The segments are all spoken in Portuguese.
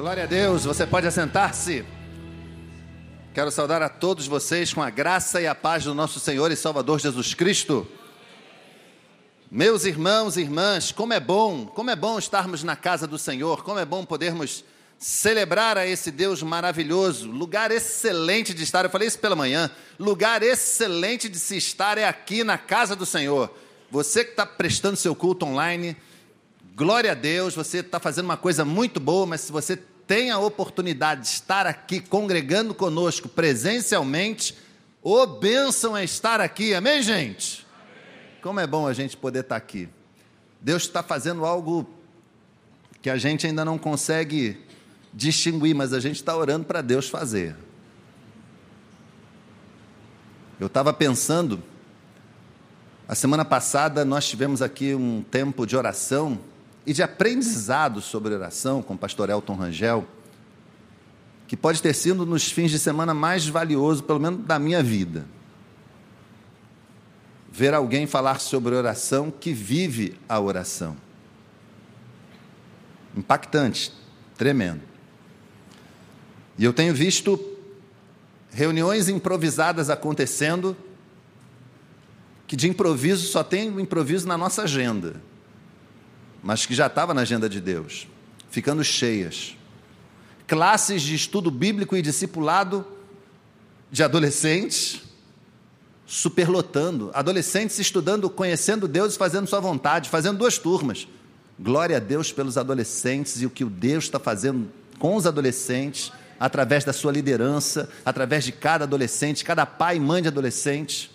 Glória a Deus, você pode assentar-se. Quero saudar a todos vocês com a graça e a paz do nosso Senhor e Salvador Jesus Cristo. Meus irmãos e irmãs, como é bom, como é bom estarmos na casa do Senhor, como é bom podermos celebrar a esse Deus maravilhoso, lugar excelente de estar. Eu falei isso pela manhã. Lugar excelente de se estar é aqui na casa do Senhor. Você que está prestando seu culto online, glória a Deus, você está fazendo uma coisa muito boa, mas se você tem a oportunidade de estar aqui congregando conosco presencialmente, ô bênção é estar aqui, amém, gente? Amém. Como é bom a gente poder estar aqui. Deus está fazendo algo que a gente ainda não consegue distinguir, mas a gente está orando para Deus fazer. Eu estava pensando, a semana passada nós tivemos aqui um tempo de oração e de aprendizado sobre oração com o pastor Elton Rangel, que pode ter sido nos fins de semana mais valioso, pelo menos da minha vida. Ver alguém falar sobre oração que vive a oração. Impactante, tremendo. E eu tenho visto reuniões improvisadas acontecendo, que de improviso só tem o improviso na nossa agenda, mas que já estava na agenda de Deus, ficando cheias. Classes de estudo bíblico e discipulado de adolescentes, superlotando. Adolescentes estudando, conhecendo Deus e fazendo sua vontade, fazendo duas turmas. Glória a Deus pelos adolescentes e o que o Deus está fazendo com os adolescentes através da sua liderança, através de cada adolescente, cada pai e mãe de adolescente.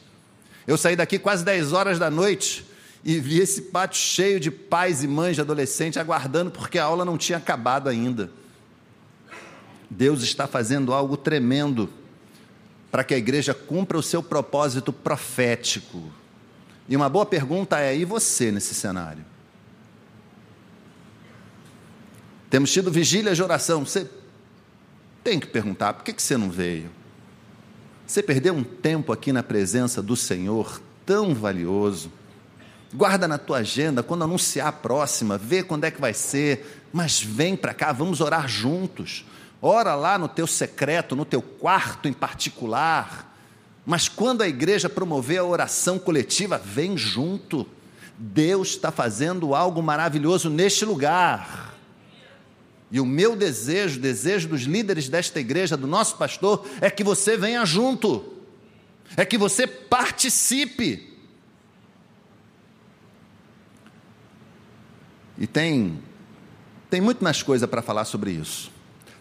Eu saí daqui quase 10 horas da noite e vi esse pátio cheio de pais e mães de adolescente aguardando porque a aula não tinha acabado ainda. Deus está fazendo algo tremendo para que a igreja cumpra o seu propósito profético. E uma boa pergunta é: e você nesse cenário? Temos tido vigílias de oração. Você tem que perguntar: por que você não veio? Você perdeu um tempo aqui na presença do Senhor tão valioso. Guarda na tua agenda quando anunciar a próxima, vê quando é que vai ser, mas vem para cá, vamos orar juntos. Ora lá no teu secreto, no teu quarto em particular. Mas quando a igreja promover a oração coletiva, vem junto. Deus está fazendo algo maravilhoso neste lugar. E o meu desejo, o desejo dos líderes desta igreja, do nosso pastor, é que você venha junto, é que você participe. E tem, tem muito mais coisa para falar sobre isso.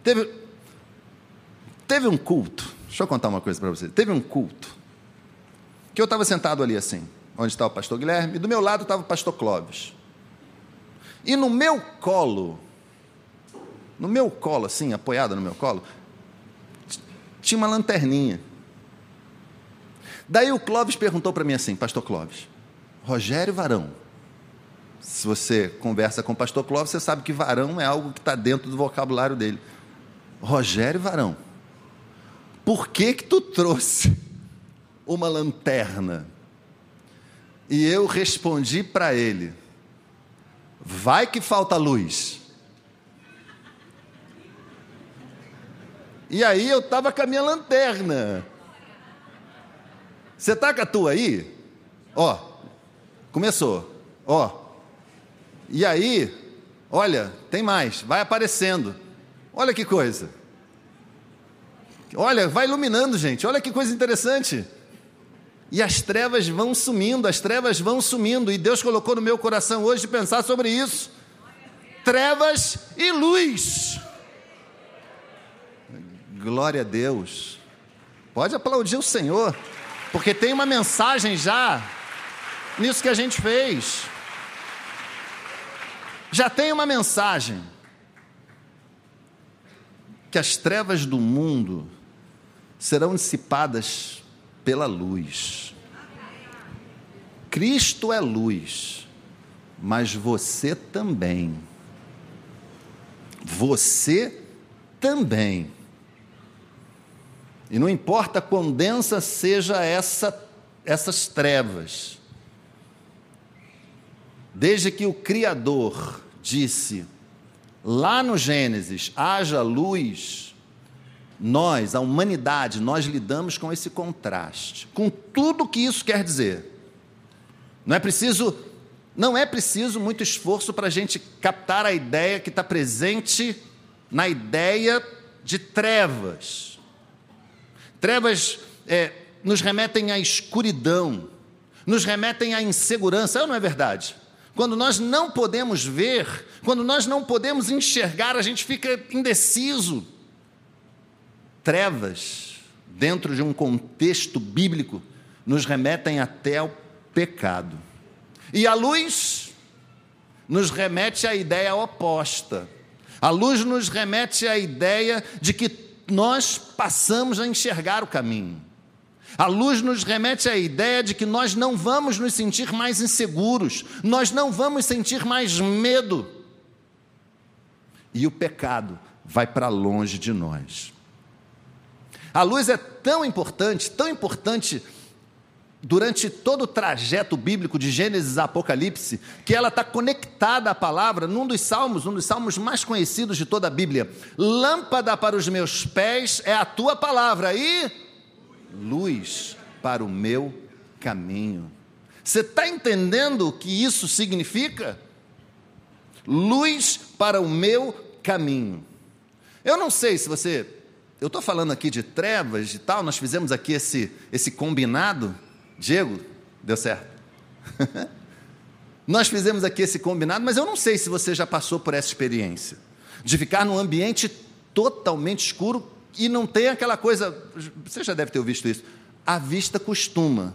Teve, teve um culto, deixa eu contar uma coisa para você. Teve um culto, que eu estava sentado ali assim, onde está o pastor Guilherme, e do meu lado estava o pastor Clóvis. E no meu colo, no meu colo, assim, apoiada no meu colo, tinha uma lanterninha. Daí o Clóvis perguntou para mim assim, pastor Clóvis, Rogério Varão. Se você conversa com o pastor Clóvis, você sabe que varão é algo que está dentro do vocabulário dele. Rogério Varão, por que que tu trouxe uma lanterna? E eu respondi para ele, vai que falta luz. E aí eu estava com a minha lanterna. Você está com a tua aí? Ó, começou. Ó. E aí, olha, tem mais, vai aparecendo. Olha que coisa. Olha, vai iluminando, gente. Olha que coisa interessante. E as trevas vão sumindo, as trevas vão sumindo. E Deus colocou no meu coração hoje pensar sobre isso. Trevas e luz. Glória a Deus. Pode aplaudir o Senhor, porque tem uma mensagem já nisso que a gente fez. Já tem uma mensagem. Que as trevas do mundo serão dissipadas pela luz. Cristo é luz, mas você também. Você também. E não importa quão densa seja essa, essas trevas, desde que o Criador disse: lá no Gênesis, haja luz, nós, a humanidade, nós lidamos com esse contraste, com tudo que isso quer dizer. Não é preciso, não é preciso muito esforço para a gente captar a ideia que está presente na ideia de trevas. Trevas é, nos remetem à escuridão, nos remetem à insegurança, não é verdade? Quando nós não podemos ver, quando nós não podemos enxergar, a gente fica indeciso. Trevas, dentro de um contexto bíblico, nos remetem até ao pecado. E a luz nos remete à ideia oposta. A luz nos remete à ideia de que nós passamos a enxergar o caminho. A luz nos remete à ideia de que nós não vamos nos sentir mais inseguros, nós não vamos sentir mais medo. E o pecado vai para longe de nós. A luz é tão importante, tão importante durante todo o trajeto bíblico de Gênesis a Apocalipse, que ela está conectada à palavra num dos salmos, um dos salmos mais conhecidos de toda a Bíblia. Lâmpada para os meus pés é a tua palavra e luz para o meu caminho. Você está entendendo o que isso significa? Luz para o meu caminho. Eu não sei se você. Eu estou falando aqui de trevas e tal, nós fizemos aqui esse, esse combinado. Diego, deu certo. Nós fizemos aqui esse combinado, mas eu não sei se você já passou por essa experiência de ficar num ambiente totalmente escuro e não tem aquela coisa. Você já deve ter visto isso. A vista costuma.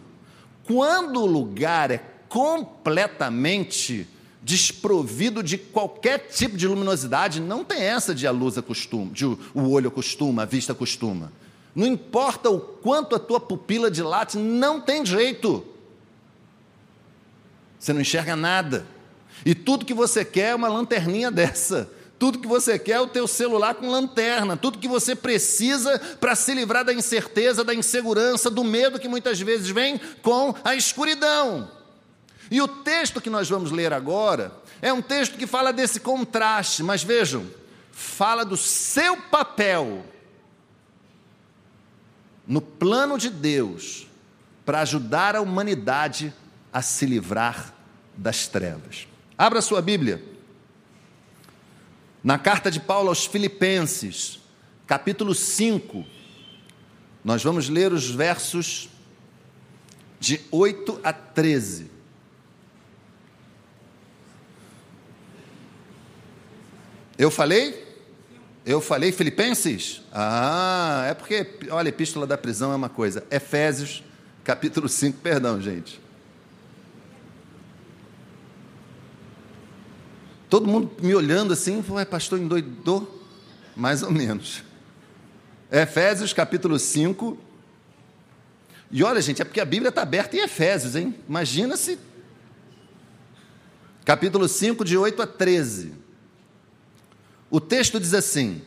Quando o lugar é completamente desprovido de qualquer tipo de luminosidade, não tem essa de a luz acostuma, de o olho acostuma, a vista acostuma. Não importa o quanto a tua pupila dilate, não tem jeito. Você não enxerga nada. E tudo que você quer é uma lanterninha dessa. Tudo que você quer é o teu celular com lanterna. Tudo que você precisa para se livrar da incerteza, da insegurança, do medo que muitas vezes vem com a escuridão. E o texto que nós vamos ler agora é um texto que fala desse contraste, mas vejam, fala do seu papel no plano de Deus para ajudar a humanidade a se livrar das trevas. Abra sua Bíblia. Na carta de Paulo aos Filipenses, capítulo 5, nós vamos ler os versos de 8 a 13. Eu falei? Eu falei Filipenses? Ah, é porque, olha, Epístola da Prisão é uma coisa. Efésios, capítulo 5, perdão, gente. Todo mundo me olhando assim, falou, pastor, endoidou? Mais ou menos. Efésios, capítulo 5. E olha, gente, é porque a Bíblia está aberta em Efésios, hein? Imagina se. Capítulo 5, de 8 a 13. O texto diz assim: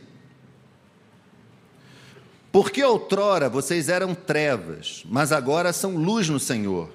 Porque outrora vocês eram trevas, mas agora são luz no Senhor.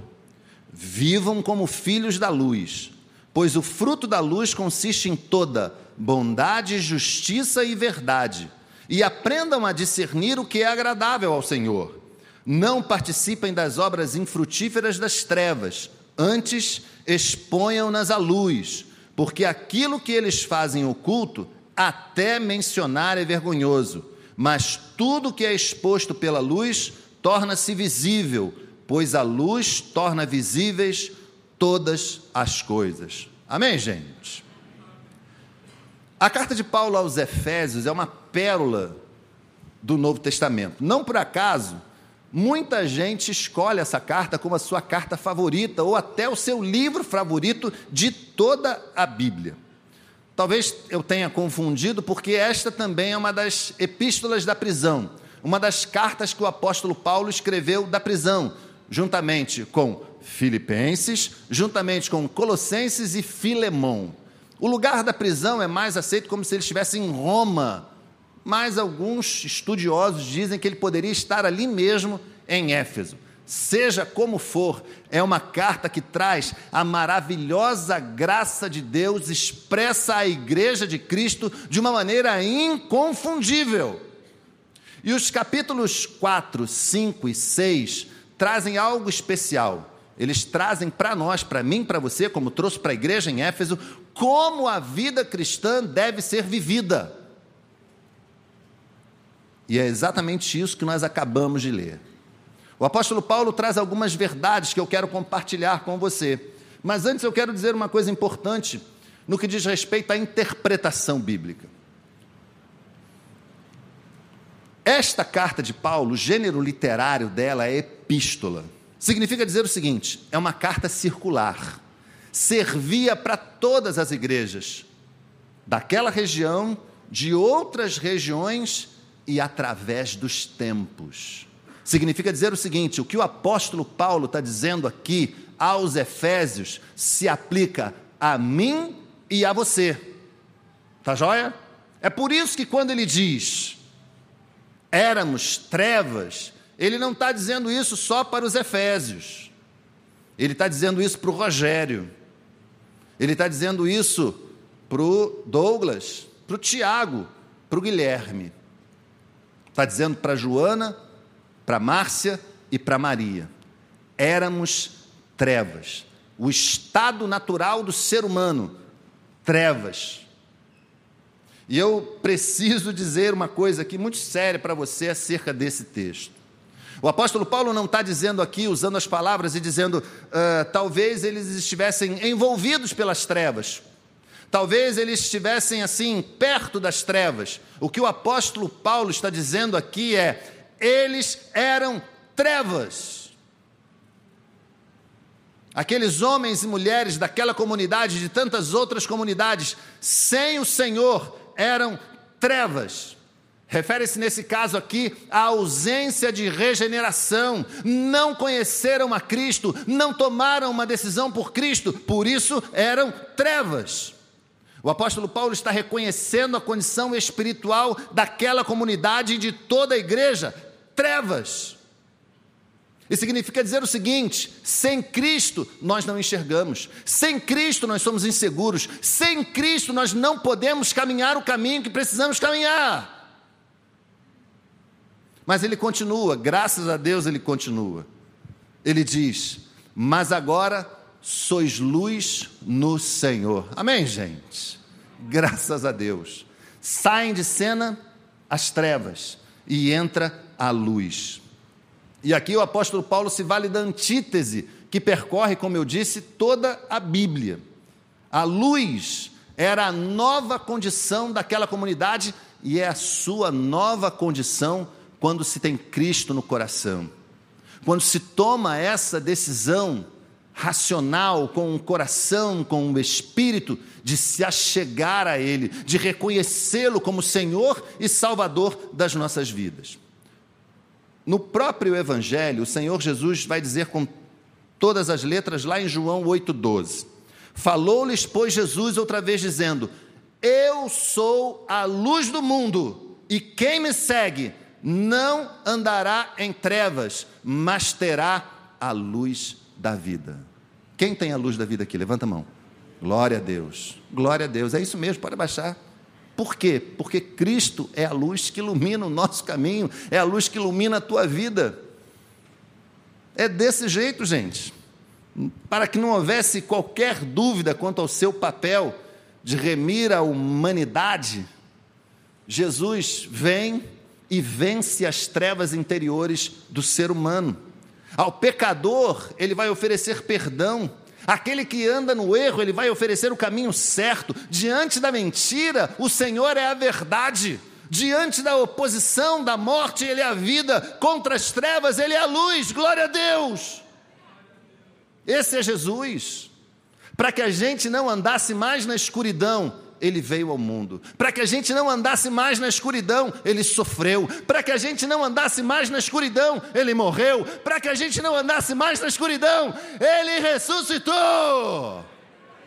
Vivam como filhos da luz, pois o fruto da luz consiste em toda bondade, justiça e verdade. E aprendam a discernir o que é agradável ao Senhor. Não participem das obras infrutíferas das trevas, antes exponham-nas à luz, porque aquilo que eles fazem oculto até mencionar é vergonhoso, mas tudo que é exposto pela luz torna-se visível, pois a luz torna visíveis todas as coisas. Amém, gente? A carta de Paulo aos Efésios é uma pérola do Novo Testamento. Não por acaso, muita gente escolhe essa carta como a sua carta favorita ou até o seu livro favorito de toda a Bíblia. Talvez eu tenha confundido, porque esta também é uma das epístolas da prisão, uma das cartas que o apóstolo Paulo escreveu da prisão, juntamente com Filipenses, juntamente com Colossenses e Filemão. O lugar da prisão é mais aceito como se ele estivesse em Roma, mas alguns estudiosos dizem que ele poderia estar ali mesmo em Éfeso. seja como for, é uma carta que traz a maravilhosa graça de Deus expressa à igreja de Cristo de uma maneira inconfundível. E os capítulos 4, 5 e 6 trazem algo especial. Eles trazem para nós, para mim, para você, como trouxe para a igreja em Éfeso, como a vida cristã deve ser vivida. E é exatamente isso que nós acabamos de ler. O apóstolo Paulo traz algumas verdades que eu quero compartilhar com você. Mas antes eu quero dizer uma coisa importante no que diz respeito à interpretação bíblica. Esta carta de Paulo, o gênero literário dela é epístola. Significa dizer o seguinte: é uma carta circular. Servia para todas as igrejas daquela região, de outras regiões e através dos tempos. Significa dizer o seguinte: o que o apóstolo Paulo está dizendo aqui aos Efésios se aplica a mim e a você. Tá joia? É por isso que quando ele diz éramos trevas, ele não está dizendo isso só para os Efésios. Ele está dizendo isso para o Rogério. Ele está dizendo isso para o Douglas, para o Tiago, para o Guilherme. Está dizendo para Joana, para Márcia e para Maria. Éramos trevas. O estado natural do ser humano, trevas. E eu preciso dizer uma coisa aqui muito séria para você acerca desse texto. O apóstolo Paulo não está dizendo aqui, usando as palavras e dizendo, uh, talvez eles estivessem envolvidos pelas trevas, talvez eles estivessem assim, perto das trevas. O que o apóstolo Paulo está dizendo aqui é: eles eram trevas. Aqueles homens e mulheres daquela comunidade, de tantas outras comunidades, sem o Senhor, eram trevas. Refere-se nesse caso aqui à ausência de regeneração, não conheceram a Cristo, não tomaram uma decisão por Cristo, por isso eram trevas. O apóstolo Paulo está reconhecendo a condição espiritual daquela comunidade e de toda a igreja, trevas. E significa dizer o seguinte: sem Cristo nós não enxergamos, sem Cristo nós somos inseguros, sem Cristo nós não podemos caminhar o caminho que precisamos caminhar. Mas ele continua, graças a Deus ele continua. Ele diz: Mas agora sois luz no Senhor. Amém, gente? Graças a Deus. Saem de cena as trevas e entra a luz. E aqui o apóstolo Paulo se vale da antítese que percorre, como eu disse, toda a Bíblia. A luz era a nova condição daquela comunidade e é a sua nova condição quando se tem Cristo no coração. Quando se toma essa decisão racional, com o coração, com o espírito, de se achegar a Ele, de reconhecê-lo como Senhor e Salvador das nossas vidas. No próprio Evangelho, o Senhor Jesus vai dizer com todas as letras lá em João 8,12: Falou-lhes, pois, Jesus outra vez, dizendo: Eu sou a luz do mundo, e quem me segue não andará em trevas, mas terá a luz da vida. Quem tem a luz da vida aqui? Levanta a mão. Glória a Deus. Glória a Deus. É isso mesmo, pode baixar. Por quê? Porque Cristo é a luz que ilumina o nosso caminho, é a luz que ilumina a tua vida. É desse jeito, gente. Para que não houvesse qualquer dúvida quanto ao seu papel de remir a humanidade, Jesus vem e vence as trevas interiores do ser humano. Ao pecador, ele vai oferecer perdão Aquele que anda no erro, ele vai oferecer o caminho certo. Diante da mentira, o Senhor é a verdade. Diante da oposição, da morte, ele é a vida. Contra as trevas, ele é a luz. Glória a Deus. Esse é Jesus. Para que a gente não andasse mais na escuridão, ele veio ao mundo. Para que a gente não andasse mais na escuridão, ele sofreu. Para que a gente não andasse mais na escuridão, ele morreu. Para que a gente não andasse mais na escuridão, ele ressuscitou.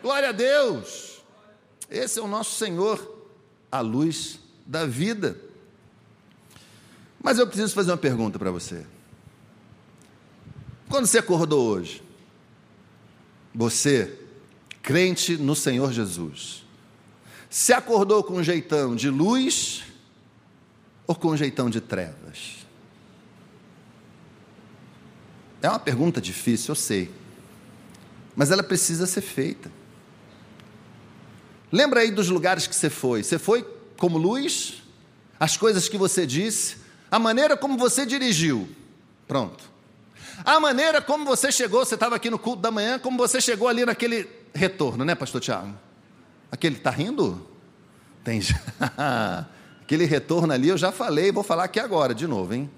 Glória a Deus. Esse é o nosso Senhor, a luz da vida. Mas eu preciso fazer uma pergunta para você. Quando você acordou hoje, você, crente no Senhor Jesus, se acordou com um jeitão de luz ou com um jeitão de trevas? É uma pergunta difícil, eu sei, mas ela precisa ser feita. Lembra aí dos lugares que você foi? Você foi como luz? As coisas que você disse? A maneira como você dirigiu? Pronto. A maneira como você chegou, você estava aqui no culto da manhã, como você chegou ali naquele retorno, né, pastor Tiago? Aquele, está rindo? Tem Aquele retorno ali eu já falei, vou falar aqui agora de novo, hein?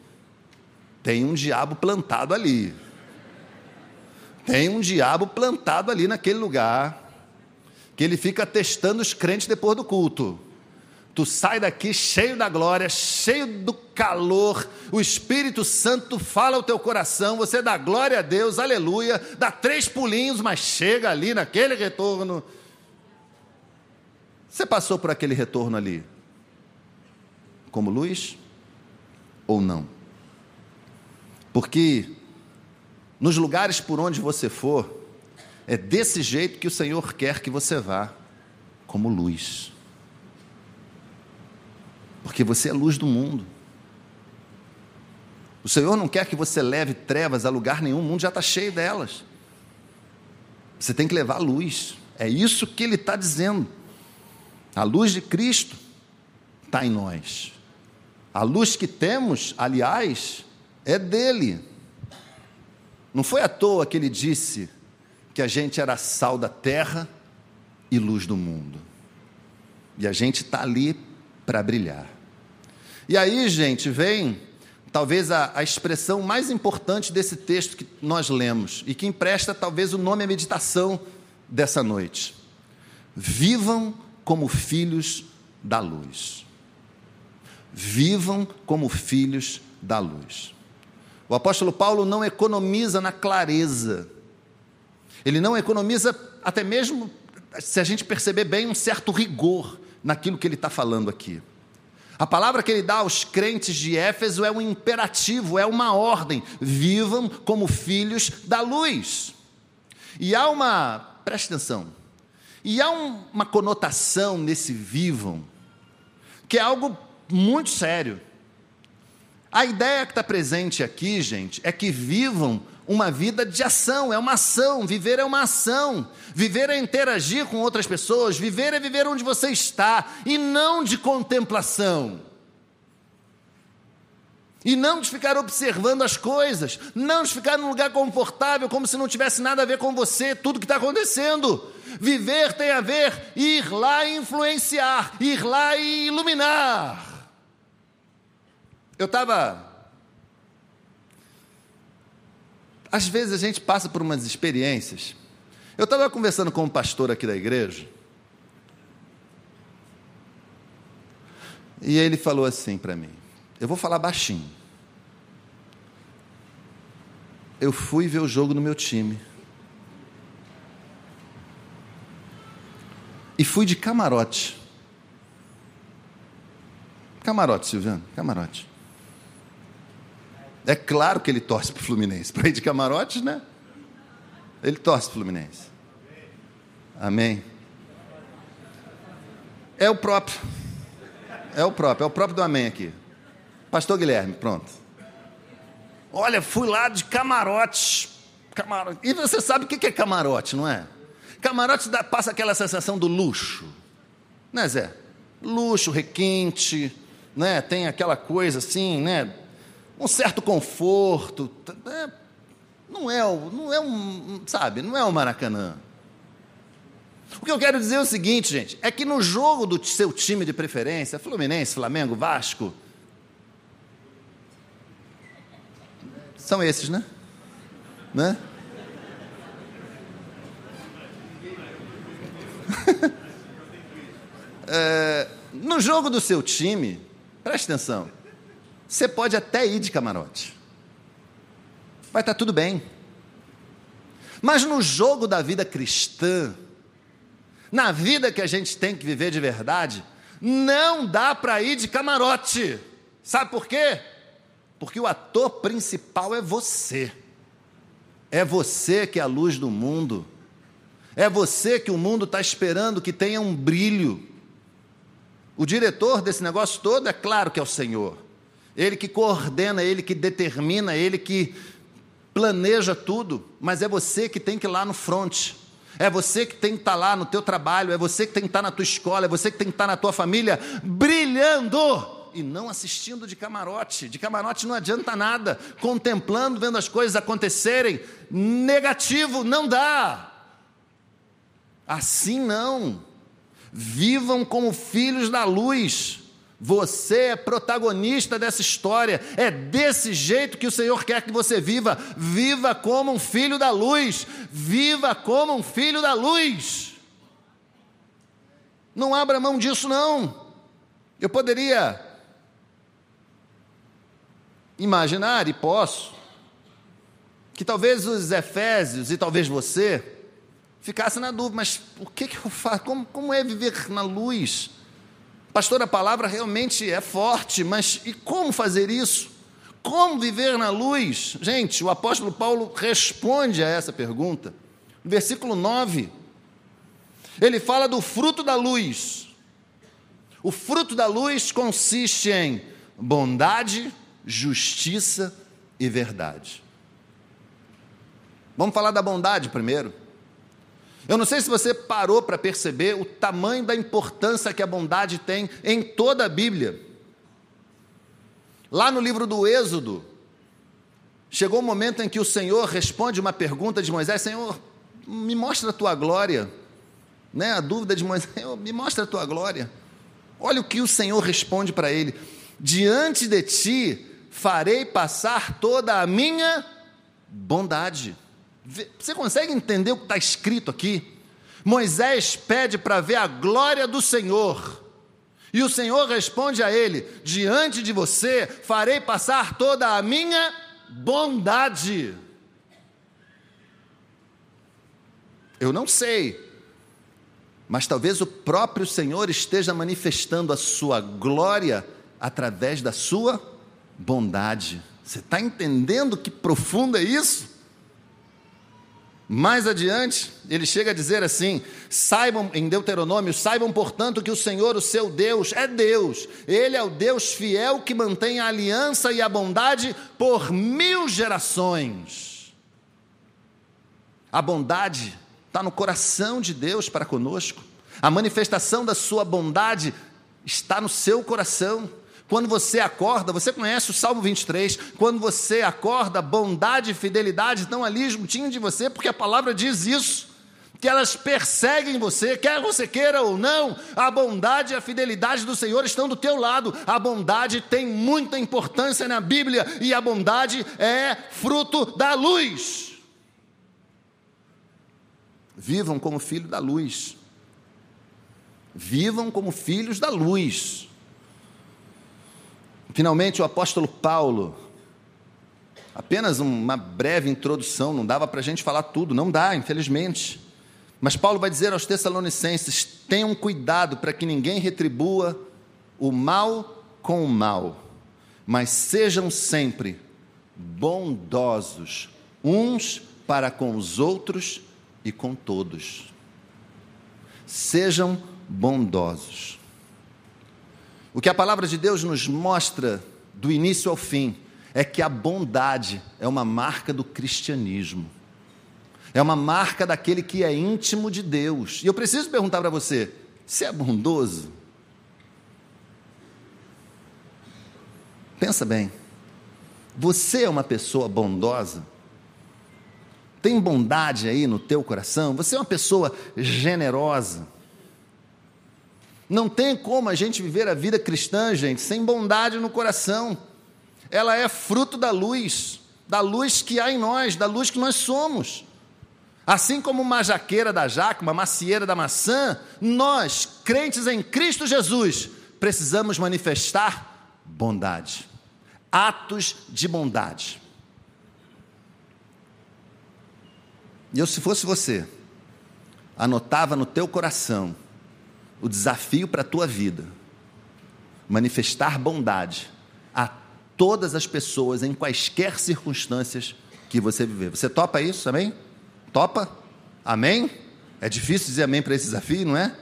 Tem um diabo plantado ali. Tem um diabo plantado ali naquele lugar, que ele fica testando os crentes depois do culto. Tu sai daqui cheio da glória, cheio do calor, o Espírito Santo fala ao teu coração, você dá glória a Deus, aleluia, dá três pulinhos, mas chega ali naquele retorno. Você passou por aquele retorno ali como luz ou não? Porque nos lugares por onde você for, é desse jeito que o Senhor quer que você vá, como luz. Porque você é luz do mundo. O Senhor não quer que você leve trevas a lugar nenhum, o mundo já está cheio delas. Você tem que levar luz. É isso que ele está dizendo. A luz de Cristo está em nós. A luz que temos, aliás, é dele. Não foi à toa que ele disse que a gente era sal da terra e luz do mundo. E a gente está ali para brilhar. E aí, gente, vem talvez a, a, expressão mais importante desse texto que nós lemos e que empresta talvez o nome à meditação dessa noite. Vivam como filhos da luz. Vivam como filhos da luz. O apóstolo Paulo não economiza na clareza, ele não economiza, até mesmo, se a gente perceber bem, um certo rigor naquilo que ele está falando aqui. A palavra que ele dá aos crentes de Éfeso é um imperativo, é uma ordem: vivam como filhos da luz. E há uma, preste atenção, e há um, uma conotação nesse vivam, que é algo muito sério. A ideia que está presente aqui, gente, é que vivam uma vida de ação, é uma ação, viver é uma ação, viver é interagir com outras pessoas, viver é viver onde você está, e não de contemplação. E não de ficar observando as coisas, não de ficar num lugar confortável, como se não tivesse nada a ver com você, tudo que está acontecendo. Viver tem a ver ir lá e influenciar, ir lá e iluminar. Eu estava. Às vezes a gente passa por umas experiências. Eu estava conversando com um pastor aqui da igreja. E ele falou assim para mim: Eu vou falar baixinho. Eu fui ver o jogo no meu time. E fui de camarote. Camarote, Silviano, camarote. É claro que ele torce para o Fluminense. Para ir de camarotes, né? Ele torce para o Fluminense. Amém. É o próprio. É o próprio, é o próprio do Amém aqui. Pastor Guilherme, pronto. Olha, fui lá de camarote. camarote. E você sabe o que é camarote, não é? Camarote dá, passa aquela sensação do luxo. Né, Zé? Luxo, requinte, né? Tem aquela coisa assim, né? um certo conforto. É, não é, não é um, sabe, não é o Maracanã. O que eu quero dizer é o seguinte, gente, é que no jogo do seu time de preferência, Fluminense, Flamengo, Vasco, são esses, né? Né? é, no jogo do seu time, preste atenção, você pode até ir de camarote. Vai estar tudo bem. Mas no jogo da vida cristã, na vida que a gente tem que viver de verdade, não dá para ir de camarote. Sabe por quê? Porque o ator principal é você. É você que é a luz do mundo. É você que o mundo está esperando que tenha um brilho. O diretor desse negócio todo é claro que é o Senhor. Ele que coordena, ele que determina, ele que planeja tudo, mas é você que tem que ir lá no front. É você que tem que estar lá no teu trabalho, é você que tem que estar na tua escola, é você que tem que estar na tua família brilhando e não assistindo de camarote. De camarote não adianta nada, contemplando, vendo as coisas acontecerem. Negativo não dá. Assim não. Vivam como filhos da luz. Você é protagonista dessa história. É desse jeito que o Senhor quer que você viva. Viva como um filho da luz. Viva como um filho da luz. Não abra mão disso, não. Eu poderia imaginar, e posso, que talvez os Efésios e talvez você ficassem na dúvida, mas o que, que eu faço? Como, como é viver na luz? Pastor, a palavra realmente é forte, mas e como fazer isso? Como viver na luz? Gente, o apóstolo Paulo responde a essa pergunta. No versículo 9, ele fala do fruto da luz. O fruto da luz consiste em bondade, justiça e verdade. Vamos falar da bondade primeiro. Eu não sei se você parou para perceber o tamanho da importância que a bondade tem em toda a Bíblia. Lá no livro do Êxodo, chegou o um momento em que o Senhor responde uma pergunta de Moisés: Senhor, me mostra a tua glória. Né? A dúvida de Moisés: me mostra a tua glória. Olha o que o Senhor responde para ele: Diante de ti farei passar toda a minha bondade. Você consegue entender o que está escrito aqui? Moisés pede para ver a glória do Senhor. E o Senhor responde a ele: Diante de você farei passar toda a minha bondade. Eu não sei, mas talvez o próprio Senhor esteja manifestando a sua glória através da sua bondade. Você está entendendo que profundo é isso? Mais adiante, ele chega a dizer assim: saibam, em Deuteronômio, saibam, portanto, que o Senhor, o seu Deus, é Deus. Ele é o Deus fiel que mantém a aliança e a bondade por mil gerações. A bondade está no coração de Deus para conosco. A manifestação da sua bondade está no seu coração. Quando você acorda, você conhece o Salmo 23, quando você acorda, bondade e fidelidade estão ali juntinho de você, porque a palavra diz isso, que elas perseguem você, quer você queira ou não, a bondade e a fidelidade do Senhor estão do teu lado. A bondade tem muita importância na Bíblia e a bondade é fruto da luz. Vivam como filho da luz. Vivam como filhos da luz. Finalmente, o apóstolo Paulo, apenas uma breve introdução, não dava para a gente falar tudo, não dá, infelizmente. Mas Paulo vai dizer aos Tessalonicenses: tenham cuidado para que ninguém retribua o mal com o mal, mas sejam sempre bondosos uns para com os outros e com todos. Sejam bondosos. O que a palavra de Deus nos mostra do início ao fim é que a bondade é uma marca do cristianismo. É uma marca daquele que é íntimo de Deus. E eu preciso perguntar para você: você é bondoso? Pensa bem. Você é uma pessoa bondosa? Tem bondade aí no teu coração? Você é uma pessoa generosa? Não tem como a gente viver a vida cristã, gente, sem bondade no coração. Ela é fruto da luz, da luz que há em nós, da luz que nós somos. Assim como uma jaqueira da jaca, uma macieira da maçã, nós, crentes em Cristo Jesus, precisamos manifestar bondade, atos de bondade. E eu, se fosse você, anotava no teu coração o desafio para a tua vida. Manifestar bondade a todas as pessoas, em quaisquer circunstâncias que você viver. Você topa isso, amém? Topa? Amém? É difícil dizer amém para esse desafio, não é?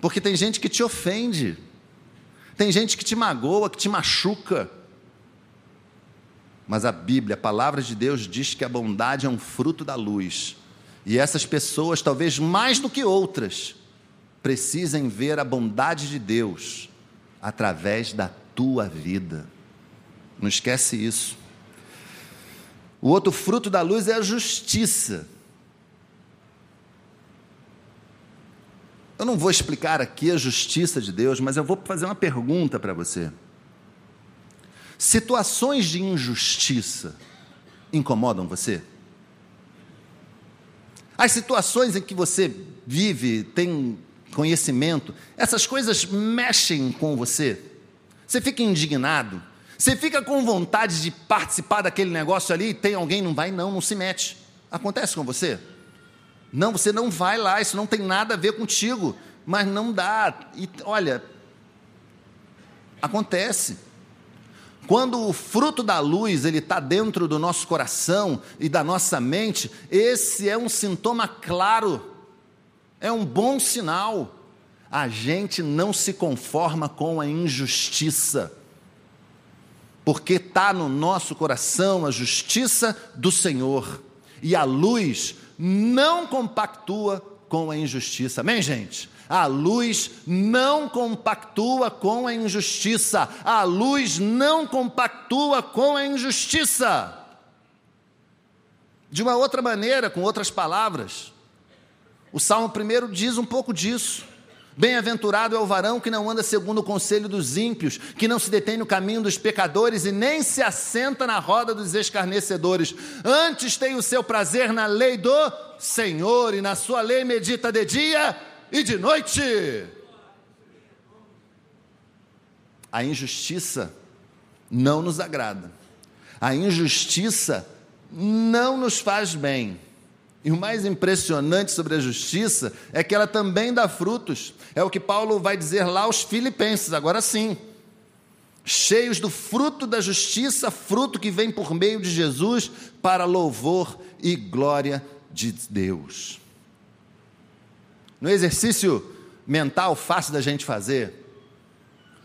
Porque tem gente que te ofende, tem gente que te magoa, que te machuca. Mas a Bíblia, a palavra de Deus, diz que a bondade é um fruto da luz. E essas pessoas, talvez mais do que outras, precisem ver a bondade de Deus através da tua vida. Não esquece isso. O outro fruto da luz é a justiça. Eu não vou explicar aqui a justiça de Deus, mas eu vou fazer uma pergunta para você. Situações de injustiça incomodam você? As situações em que você vive, tem conhecimento, essas coisas mexem com você? Você fica indignado? Você fica com vontade de participar daquele negócio ali e tem alguém, não vai, não, não se mete. Acontece com você? Não, você não vai lá, isso não tem nada a ver contigo, mas não dá. E olha, acontece. Quando o fruto da luz ele está dentro do nosso coração e da nossa mente, esse é um sintoma claro, é um bom sinal. A gente não se conforma com a injustiça, porque está no nosso coração a justiça do Senhor, e a luz não compactua com a injustiça. Amém, gente? A luz não compactua com a injustiça. A luz não compactua com a injustiça. De uma outra maneira, com outras palavras, o Salmo 1 diz um pouco disso. Bem-aventurado é o varão que não anda segundo o conselho dos ímpios, que não se detém no caminho dos pecadores e nem se assenta na roda dos escarnecedores. Antes tem o seu prazer na lei do Senhor e na sua lei medita de dia e de noite. A injustiça não nos agrada. A injustiça não nos faz bem. E o mais impressionante sobre a justiça é que ela também dá frutos. É o que Paulo vai dizer lá aos Filipenses, agora sim. Cheios do fruto da justiça, fruto que vem por meio de Jesus para louvor e glória de Deus. No exercício mental fácil da gente fazer,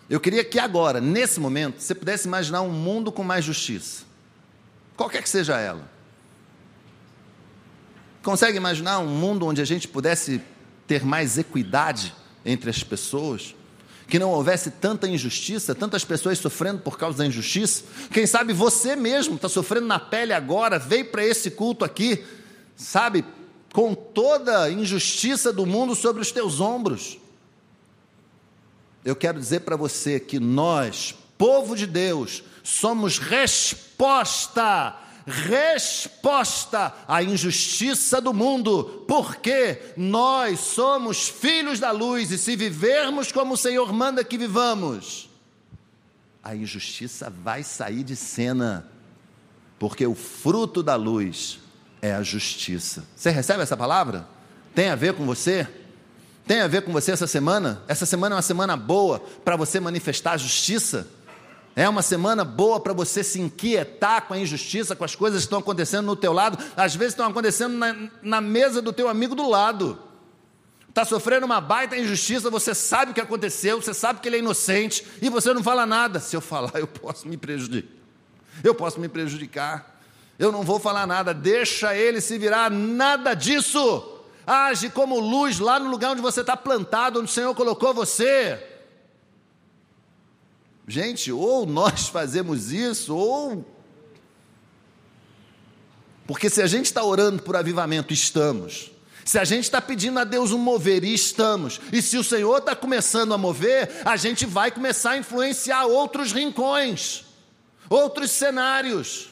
eu queria que agora, nesse momento, você pudesse imaginar um mundo com mais justiça, qualquer que seja ela. Consegue imaginar um mundo onde a gente pudesse ter mais equidade entre as pessoas? Que não houvesse tanta injustiça, tantas pessoas sofrendo por causa da injustiça? Quem sabe você mesmo está sofrendo na pele agora, veio para esse culto aqui, sabe, com toda a injustiça do mundo sobre os teus ombros. Eu quero dizer para você que nós, povo de Deus, somos resposta resposta à injustiça do mundo, porque nós somos filhos da luz e se vivermos como o Senhor manda que vivamos, a injustiça vai sair de cena, porque o fruto da luz é a justiça. Você recebe essa palavra? Tem a ver com você? Tem a ver com você essa semana? Essa semana é uma semana boa para você manifestar a justiça? É uma semana boa para você se inquietar com a injustiça, com as coisas que estão acontecendo no teu lado, às vezes estão acontecendo na, na mesa do teu amigo do lado. Está sofrendo uma baita injustiça, você sabe o que aconteceu, você sabe que ele é inocente e você não fala nada. Se eu falar, eu posso me prejudicar. Eu posso me prejudicar. Eu não vou falar nada, deixa ele se virar, nada disso. Age como luz lá no lugar onde você está plantado, onde o Senhor colocou você. Gente, ou nós fazemos isso, ou. Porque se a gente está orando por avivamento, estamos. Se a gente está pedindo a Deus um mover, e estamos. E se o Senhor está começando a mover, a gente vai começar a influenciar outros rincões, outros cenários.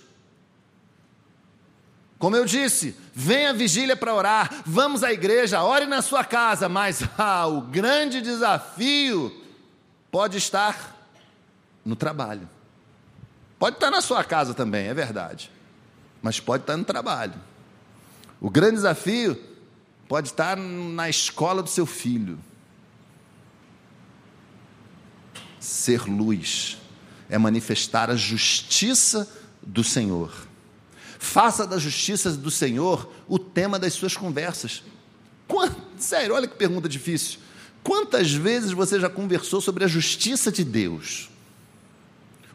Como eu disse, venha vigília para orar, vamos à igreja, ore na sua casa, mas ah, o grande desafio pode estar no trabalho. Pode estar na sua casa também, é verdade. Mas pode estar no trabalho. O grande desafio pode estar na escola do seu filho. Ser luz é manifestar a justiça do Senhor. Faça da justiça do Senhor o tema das suas conversas. Quanto, sério, olha que pergunta difícil. Quantas vezes você já conversou sobre a justiça de Deus?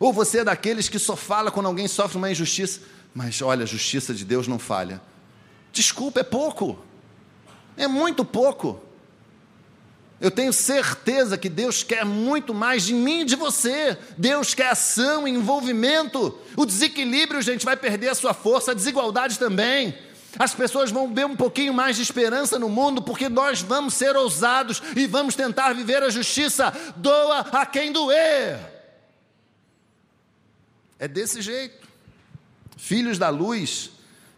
Ou você é daqueles que só fala quando alguém sofre uma injustiça? Mas olha, a justiça de Deus não falha. Desculpa, é pouco. É muito pouco. Eu tenho certeza que Deus quer muito mais de mim e de você. Deus quer ação, envolvimento. O desequilíbrio, gente, vai perder a sua força, a desigualdade também. As pessoas vão ver um pouquinho mais de esperança no mundo, porque nós vamos ser ousados e vamos tentar viver a justiça. Doa a quem doer. É desse jeito. Filhos da luz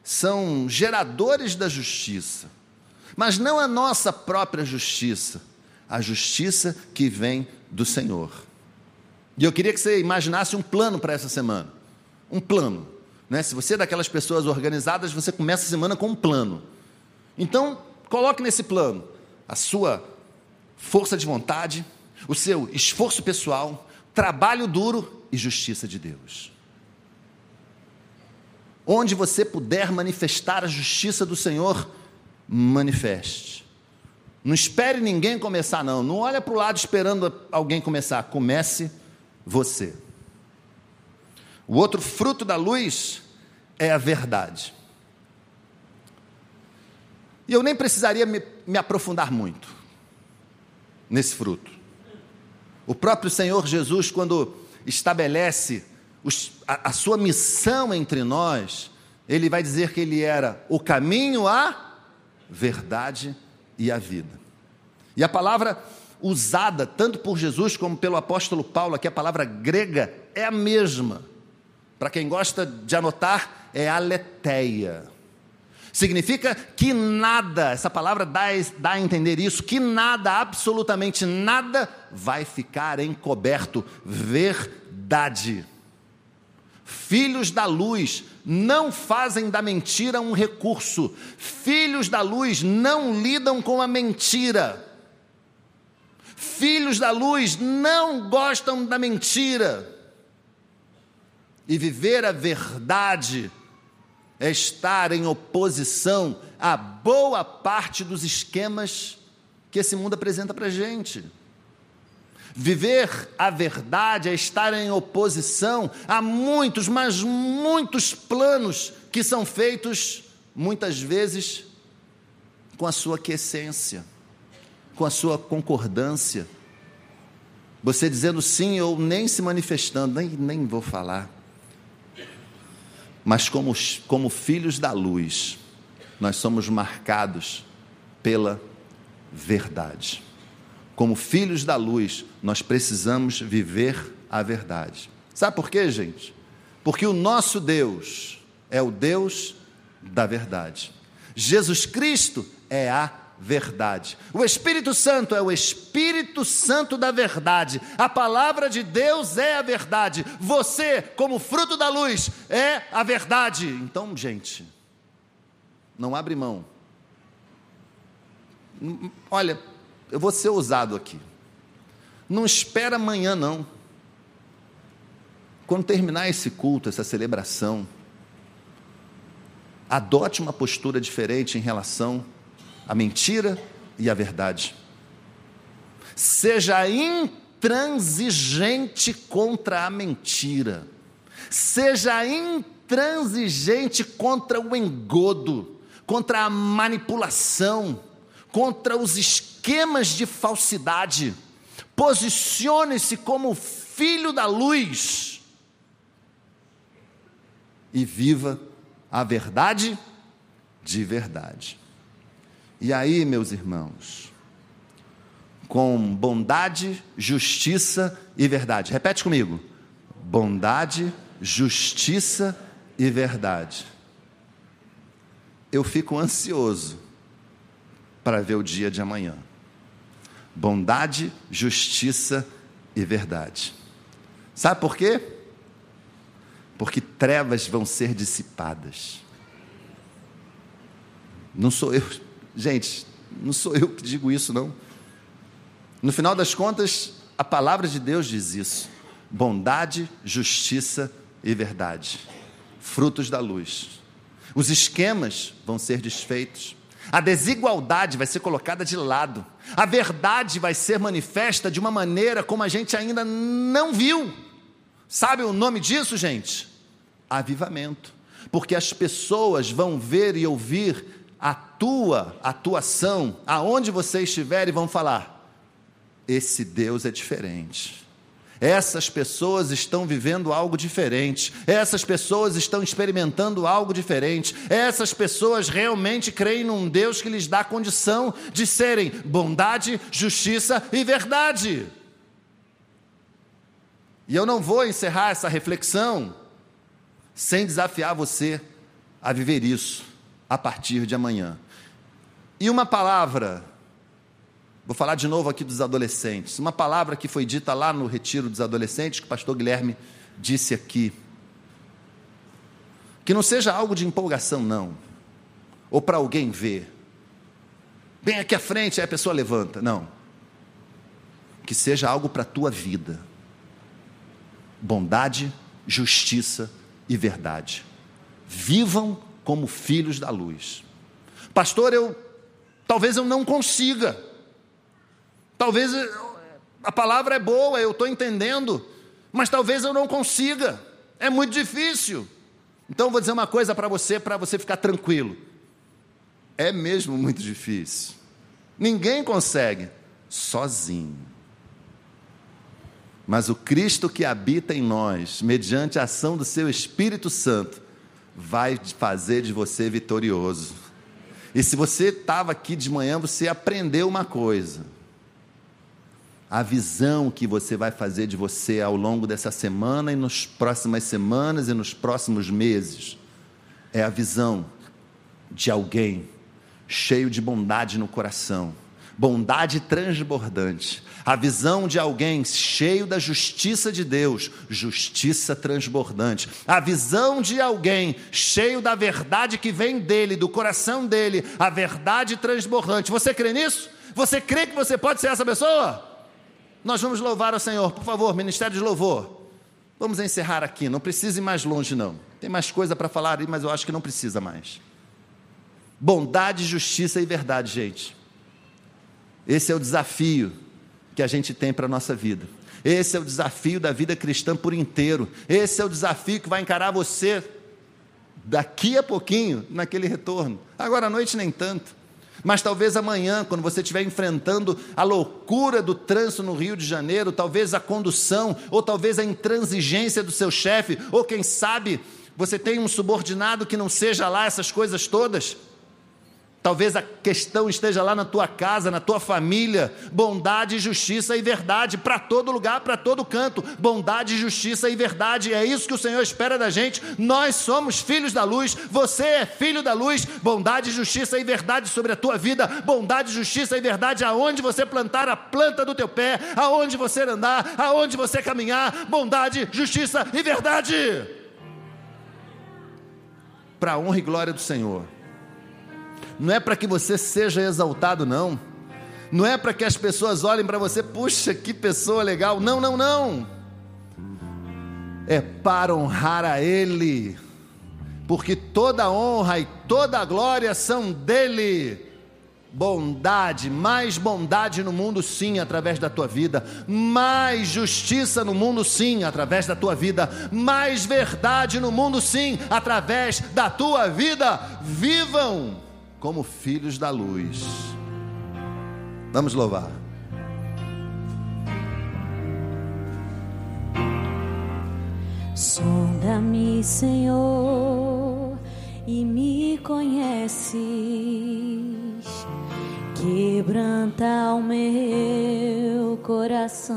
são geradores da justiça, mas não a nossa própria justiça a justiça que vem do Senhor. E eu queria que você imaginasse um plano para essa semana. Um plano. Né? Se você é daquelas pessoas organizadas, você começa a semana com um plano. Então, coloque nesse plano a sua força de vontade, o seu esforço pessoal, trabalho duro e justiça de Deus. Onde você puder manifestar a justiça do Senhor, manifeste. Não espere ninguém começar, não. Não olha para o lado esperando alguém começar. Comece você. O outro fruto da luz é a verdade. E eu nem precisaria me, me aprofundar muito nesse fruto. O próprio Senhor Jesus, quando estabelece os, a, a sua missão entre nós, ele vai dizer que ele era o caminho à verdade e a vida. E a palavra usada tanto por Jesus como pelo apóstolo Paulo, aqui a palavra grega é a mesma. Para quem gosta de anotar, é aletheia. Significa que nada, essa palavra dá, dá a entender isso, que nada, absolutamente nada, vai ficar encoberto. Verdade. Filhos da luz não fazem da mentira um recurso. Filhos da luz não lidam com a mentira. Filhos da luz não gostam da mentira. E viver a verdade é estar em oposição a boa parte dos esquemas que esse mundo apresenta para a gente. Viver a verdade é estar em oposição a muitos, mas muitos planos que são feitos, muitas vezes, com a sua quiescência, com a sua concordância. Você dizendo sim ou nem se manifestando, nem, nem vou falar. Mas como, como filhos da luz, nós somos marcados pela verdade como filhos da luz, nós precisamos viver a verdade. Sabe por quê, gente? Porque o nosso Deus é o Deus da verdade. Jesus Cristo é a verdade. O Espírito Santo é o Espírito Santo da verdade. A palavra de Deus é a verdade. Você, como fruto da luz, é a verdade. Então, gente, não abre mão. Olha, eu vou ser usado aqui. Não espera amanhã, não. Quando terminar esse culto, essa celebração, adote uma postura diferente em relação à mentira e à verdade. Seja intransigente contra a mentira. Seja intransigente contra o engodo, contra a manipulação contra os esquemas de falsidade. Posicione-se como filho da luz e viva a verdade de verdade. E aí, meus irmãos, com bondade, justiça e verdade. Repete comigo: bondade, justiça e verdade. Eu fico ansioso para ver o dia de amanhã. Bondade, justiça e verdade. Sabe por quê? Porque trevas vão ser dissipadas. Não sou eu, gente, não sou eu que digo isso, não. No final das contas, a palavra de Deus diz isso: bondade, justiça e verdade, frutos da luz. Os esquemas vão ser desfeitos. A desigualdade vai ser colocada de lado. A verdade vai ser manifesta de uma maneira como a gente ainda não viu. Sabe o nome disso, gente? Avivamento. Porque as pessoas vão ver e ouvir a tua atuação aonde você estiver e vão falar: esse Deus é diferente. Essas pessoas estão vivendo algo diferente. Essas pessoas estão experimentando algo diferente. Essas pessoas realmente creem num Deus que lhes dá condição de serem bondade, justiça e verdade. E eu não vou encerrar essa reflexão sem desafiar você a viver isso a partir de amanhã. E uma palavra Vou falar de novo aqui dos adolescentes. Uma palavra que foi dita lá no retiro dos adolescentes, que o pastor Guilherme disse aqui. Que não seja algo de empolgação, não. Ou para alguém ver. Bem aqui à frente, aí a pessoa levanta. Não. Que seja algo para a tua vida. Bondade, justiça e verdade. Vivam como filhos da luz. Pastor, eu talvez eu não consiga. Talvez a palavra é boa, eu estou entendendo, mas talvez eu não consiga. É muito difícil. Então vou dizer uma coisa para você, para você ficar tranquilo. É mesmo muito difícil. Ninguém consegue sozinho. Mas o Cristo que habita em nós, mediante a ação do seu Espírito Santo, vai fazer de você vitorioso. E se você estava aqui de manhã, você aprendeu uma coisa a visão que você vai fazer de você ao longo dessa semana e nas próximas semanas e nos próximos meses é a visão de alguém cheio de bondade no coração, bondade transbordante. A visão de alguém cheio da justiça de Deus, justiça transbordante. A visão de alguém cheio da verdade que vem dele, do coração dele, a verdade transbordante. Você crê nisso? Você crê que você pode ser essa pessoa? Nós vamos louvar ao Senhor, por favor, ministério de louvor. Vamos encerrar aqui, não precisa ir mais longe, não. Tem mais coisa para falar aí, mas eu acho que não precisa mais. Bondade, justiça e verdade, gente. Esse é o desafio que a gente tem para a nossa vida. Esse é o desafio da vida cristã por inteiro. Esse é o desafio que vai encarar você daqui a pouquinho naquele retorno. Agora à noite, nem tanto. Mas talvez amanhã, quando você estiver enfrentando a loucura do trânsito no Rio de Janeiro, talvez a condução, ou talvez a intransigência do seu chefe, ou quem sabe você tem um subordinado que não seja lá essas coisas todas. Talvez a questão esteja lá na tua casa, na tua família. Bondade, justiça e verdade para todo lugar, para todo canto. Bondade, justiça e verdade. É isso que o Senhor espera da gente. Nós somos filhos da luz. Você é filho da luz. Bondade, justiça e verdade sobre a tua vida. Bondade, justiça e verdade aonde você plantar a planta do teu pé, aonde você andar, aonde você caminhar. Bondade, justiça e verdade. Para a honra e glória do Senhor não é para que você seja exaltado, não. Não é para que as pessoas olhem para você, puxa, que pessoa legal. Não, não, não. É para honrar a Ele, porque toda honra e toda glória são dele. Bondade, mais bondade no mundo, sim, através da tua vida, mais justiça no mundo, sim, através da tua vida, mais verdade no mundo, sim, através da tua vida. Vivam como filhos da luz. Vamos louvar. Sonda-me, Senhor, e me conheces. Quebranta o meu coração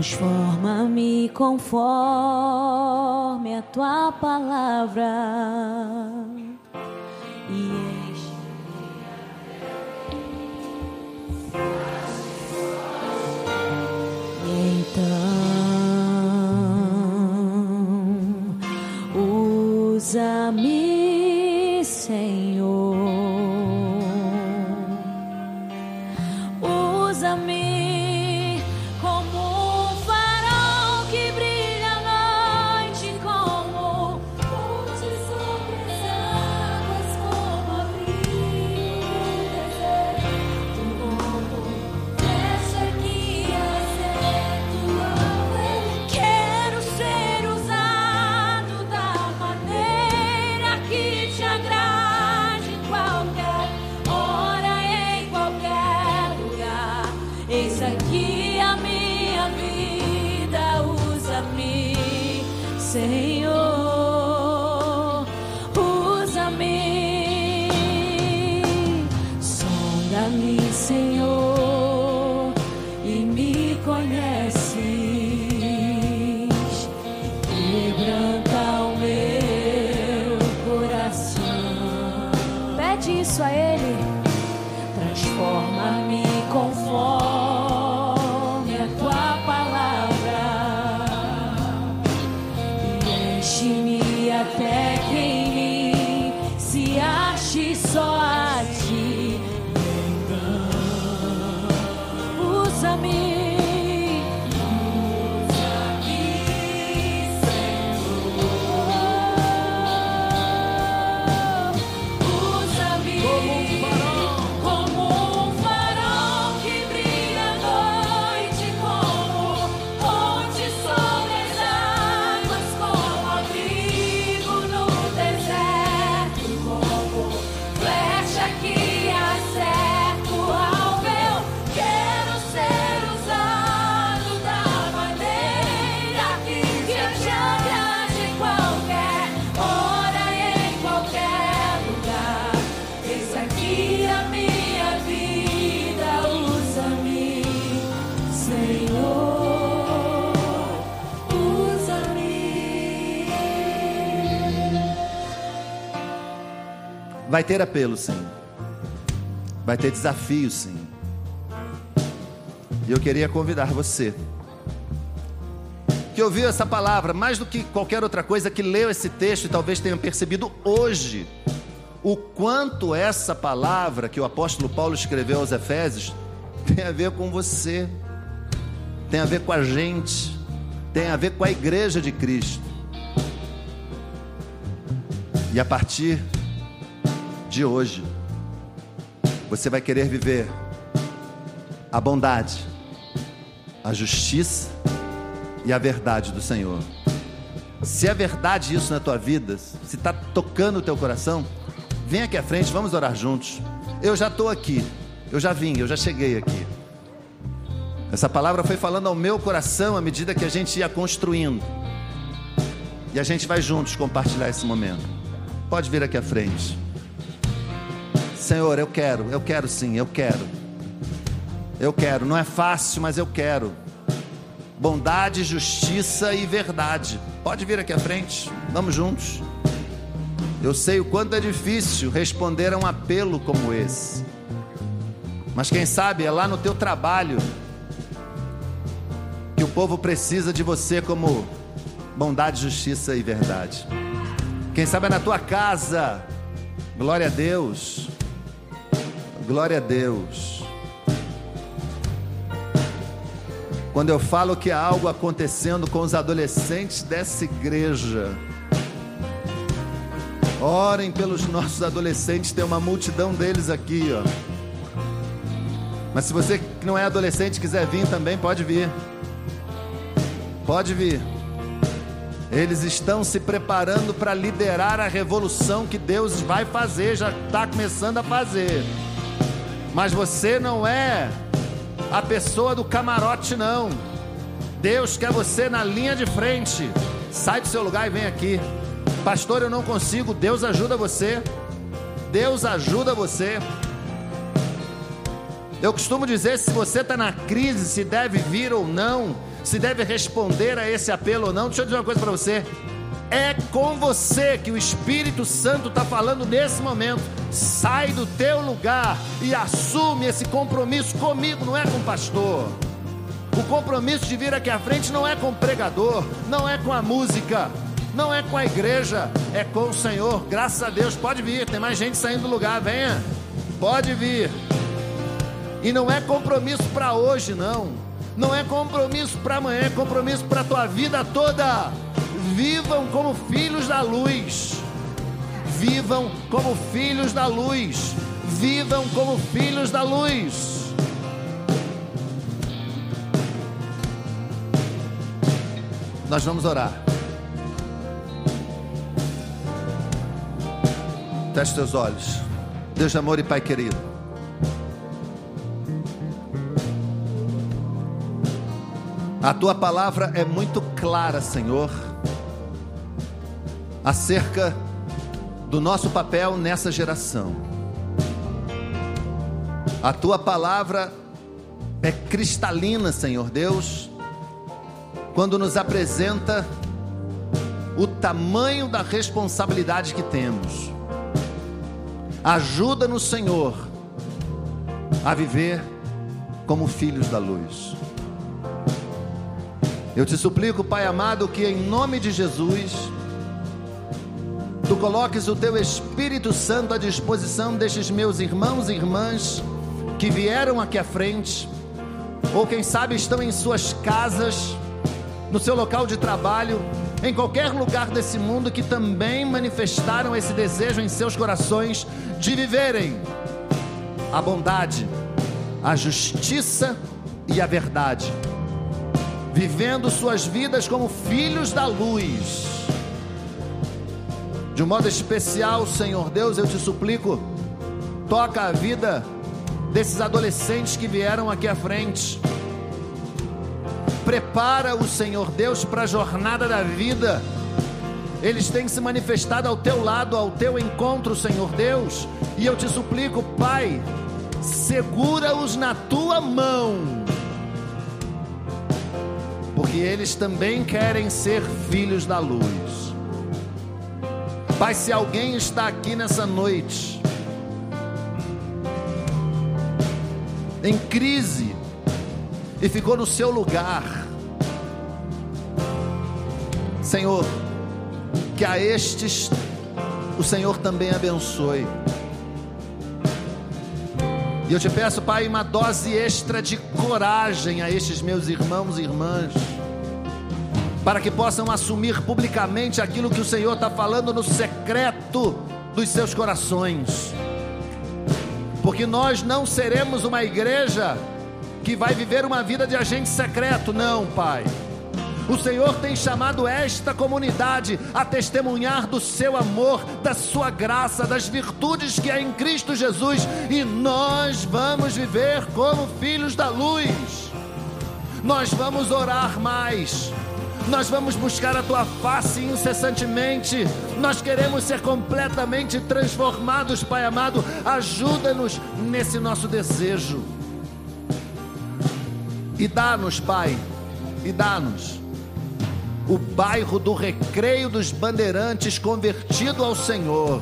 Transforma-me conforme a tua palavra e enche-me Então, usa-me, Senhor. Vai ter apelo, sim. Vai ter desafio, sim. E eu queria convidar você que ouviu essa palavra, mais do que qualquer outra coisa, que leu esse texto e talvez tenha percebido hoje o quanto essa palavra que o apóstolo Paulo escreveu aos Efésios tem a ver com você, tem a ver com a gente, tem a ver com a igreja de Cristo. E a partir de hoje, você vai querer viver a bondade, a justiça e a verdade do Senhor. Se é verdade isso na tua vida, se está tocando o teu coração, vem aqui à frente, vamos orar juntos. Eu já estou aqui, eu já vim, eu já cheguei aqui. Essa palavra foi falando ao meu coração à medida que a gente ia construindo. E a gente vai juntos compartilhar esse momento. Pode vir aqui à frente. Senhor, eu quero, eu quero sim, eu quero. Eu quero, não é fácil, mas eu quero. Bondade, justiça e verdade. Pode vir aqui à frente, vamos juntos. Eu sei o quanto é difícil responder a um apelo como esse. Mas quem sabe é lá no teu trabalho que o povo precisa de você como bondade, justiça e verdade. Quem sabe é na tua casa. Glória a Deus. Glória a Deus. Quando eu falo que há algo acontecendo com os adolescentes dessa igreja, orem pelos nossos adolescentes, tem uma multidão deles aqui, ó. Mas se você que não é adolescente quiser vir também, pode vir. Pode vir. Eles estão se preparando para liderar a revolução que Deus vai fazer, já está começando a fazer. Mas você não é a pessoa do camarote, não. Deus quer você na linha de frente. Sai do seu lugar e vem aqui. Pastor, eu não consigo. Deus ajuda você. Deus ajuda você. Eu costumo dizer: se você está na crise, se deve vir ou não, se deve responder a esse apelo ou não. Deixa eu dizer uma coisa para você. É com você que o Espírito Santo está falando nesse momento. Sai do teu lugar e assume esse compromisso comigo, não é com o pastor. O compromisso de vir aqui à frente não é com o pregador, não é com a música, não é com a igreja, é com o Senhor. Graças a Deus, pode vir, tem mais gente saindo do lugar, venha, pode vir. E não é compromisso para hoje, não. Não é compromisso para amanhã, é compromisso para a tua vida toda. Vivam como filhos da luz. Vivam como filhos da luz. Vivam como filhos da luz. Nós vamos orar. Feche teus olhos. Deus de amor e Pai querido. A tua palavra é muito clara, Senhor, acerca do nosso papel nessa geração. A tua palavra é cristalina, Senhor Deus, quando nos apresenta o tamanho da responsabilidade que temos. Ajuda-nos, Senhor, a viver como filhos da luz. Eu te suplico, Pai amado, que em nome de Jesus, tu coloques o teu Espírito Santo à disposição destes meus irmãos e irmãs que vieram aqui à frente, ou quem sabe estão em suas casas, no seu local de trabalho, em qualquer lugar desse mundo que também manifestaram esse desejo em seus corações de viverem a bondade, a justiça e a verdade vivendo suas vidas como filhos da luz. De um modo especial, Senhor Deus, eu te suplico, toca a vida desses adolescentes que vieram aqui à frente. Prepara o Senhor Deus para a jornada da vida. Eles têm se manifestado ao teu lado, ao teu encontro, Senhor Deus. E eu te suplico, Pai, segura-os na tua mão porque eles também querem ser filhos da luz. Pai, se alguém está aqui nessa noite, em crise, e ficou no seu lugar, Senhor, que a estes o Senhor também abençoe. E eu te peço, Pai, uma dose extra de coragem a estes meus irmãos e irmãs, para que possam assumir publicamente aquilo que o Senhor está falando no secreto dos seus corações. Porque nós não seremos uma igreja que vai viver uma vida de agente secreto, não, Pai. O Senhor tem chamado esta comunidade a testemunhar do seu amor, da sua graça, das virtudes que há em Cristo Jesus, e nós vamos viver como filhos da luz. Nós vamos orar mais. Nós vamos buscar a tua face incessantemente. Nós queremos ser completamente transformados, Pai amado. Ajuda-nos nesse nosso desejo. E dá-nos, Pai, e dá-nos o bairro do Recreio dos Bandeirantes convertido ao Senhor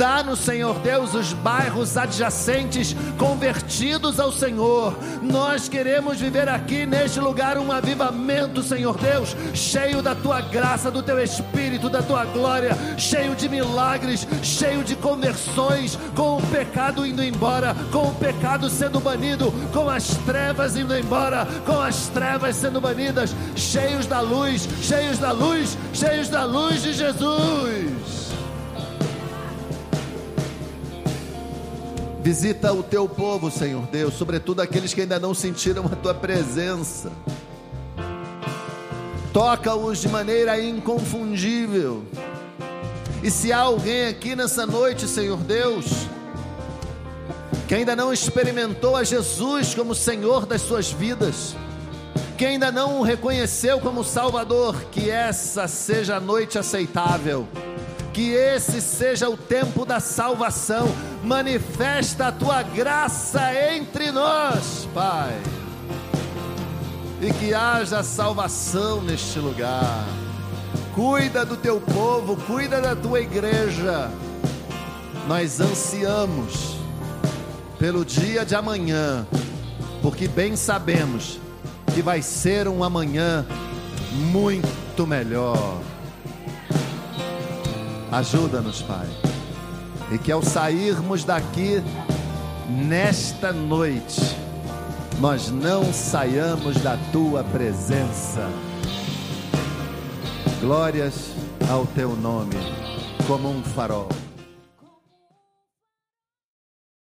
Dá-nos, Senhor Deus, os bairros adjacentes convertidos ao Senhor. Nós queremos viver aqui neste lugar um avivamento, Senhor Deus, cheio da tua graça, do teu espírito, da tua glória, cheio de milagres, cheio de conversões, com o pecado indo embora, com o pecado sendo banido, com as trevas indo embora, com as trevas sendo banidas, cheios da luz, cheios da luz, cheios da luz de Jesus. Visita o teu povo, Senhor Deus, sobretudo aqueles que ainda não sentiram a tua presença. Toca-os de maneira inconfundível. E se há alguém aqui nessa noite, Senhor Deus, que ainda não experimentou a Jesus como Senhor das suas vidas, que ainda não o reconheceu como Salvador, que essa seja a noite aceitável que esse seja o tempo da salvação. Manifesta a tua graça entre nós, Pai. E que haja salvação neste lugar. Cuida do teu povo, cuida da tua igreja. Nós ansiamos pelo dia de amanhã, porque bem sabemos que vai ser um amanhã muito melhor. Ajuda-nos, Pai. E que ao sairmos daqui nesta noite, nós não saiamos da tua presença. Glórias ao teu nome, como um farol.